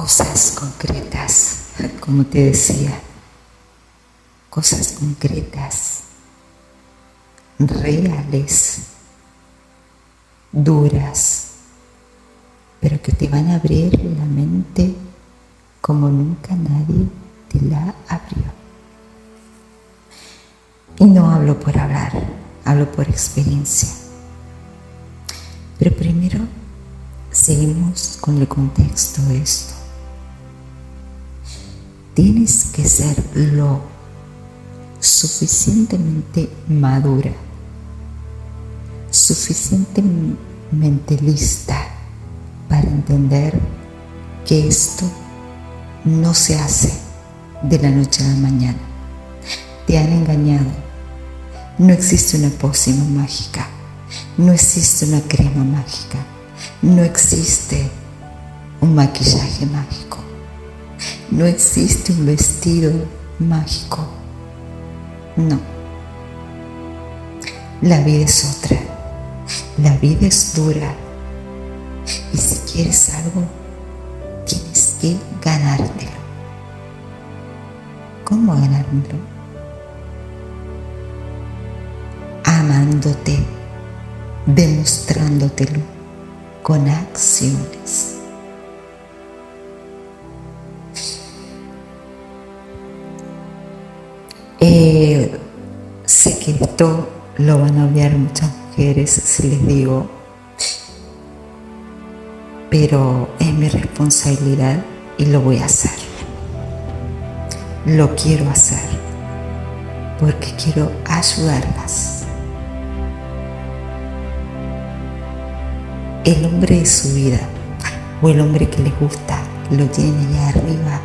cosas concretas, como te decía, cosas concretas, reales, duras, pero que te van a abrir la mente como nunca nadie te la abrió. Y no hablo por hablar, hablo por experiencia. Pero primero seguimos con el contexto de esto. Tienes que ser lo suficientemente madura, suficientemente lista para entender que esto no se hace de la noche a la mañana. Te han engañado. No existe una pócima mágica, no existe una crema mágica, no existe un maquillaje mágico, no existe un vestido mágico. No. La vida es otra. La vida es dura. Y si quieres algo, tienes que ganártelo. ¿Cómo ganármelo? amándote, demostrándotelo con acciones. Lo van a odiar muchas mujeres si les digo, pero es mi responsabilidad y lo voy a hacer. Lo quiero hacer porque quiero ayudarlas el hombre de su vida o el hombre que les gusta lo tiene allá arriba,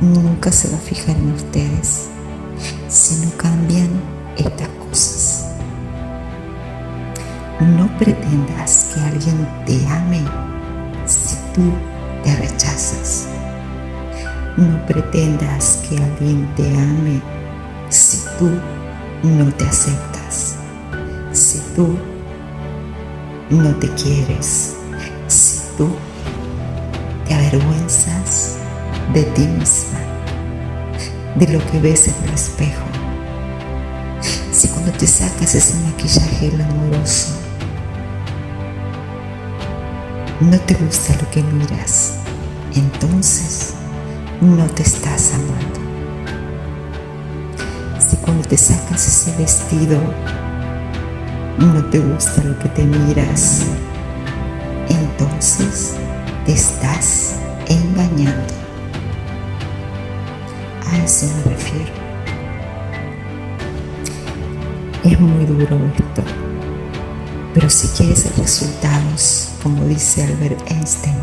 nunca se va a fijar en ustedes. Si no cambian estas cosas. No pretendas que alguien te ame si tú te rechazas. No pretendas que alguien te ame si tú no te aceptas. Si tú no te quieres, si tú te avergüenzas de ti misma, de lo que ves en el espejo, cuando te sacas ese maquillaje glamoroso, no te gusta lo que miras, entonces no te estás amando. Si cuando te sacas ese vestido no te gusta lo que te miras, entonces te estás engañando. A eso me refiero. Es muy duro esto, pero si quieres resultados, como dice Albert Einstein,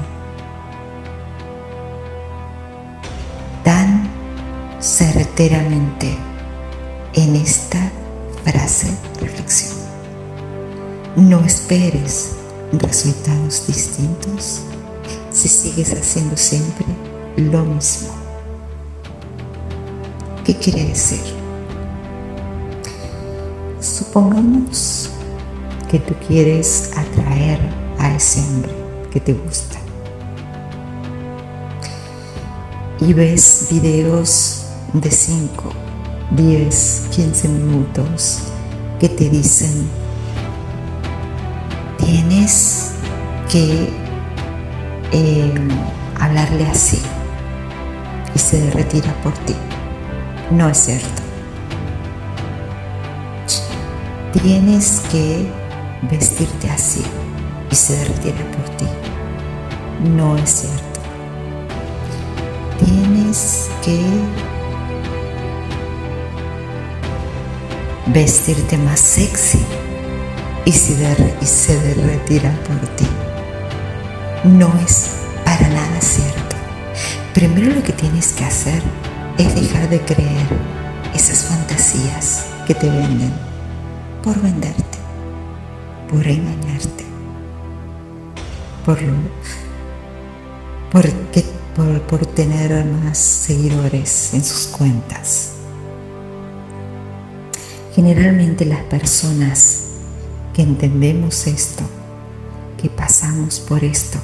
tan certeramente en esta frase reflexión. No esperes resultados distintos si sigues haciendo siempre lo mismo. ¿Qué quiere decir? Supongamos que tú quieres atraer a ese hombre que te gusta y ves videos de 5, 10, 15 minutos que te dicen tienes que eh, hablarle así y se retira por ti. No es cierto. Tienes que vestirte así y se retira por ti. No es cierto. Tienes que vestirte más sexy y se, y se retira por ti. No es para nada cierto. Primero lo que tienes que hacer es dejar de creer esas fantasías que te venden por venderte, por engañarte, por, por, por tener más seguidores en sus cuentas. Generalmente las personas que entendemos esto, que pasamos por esto,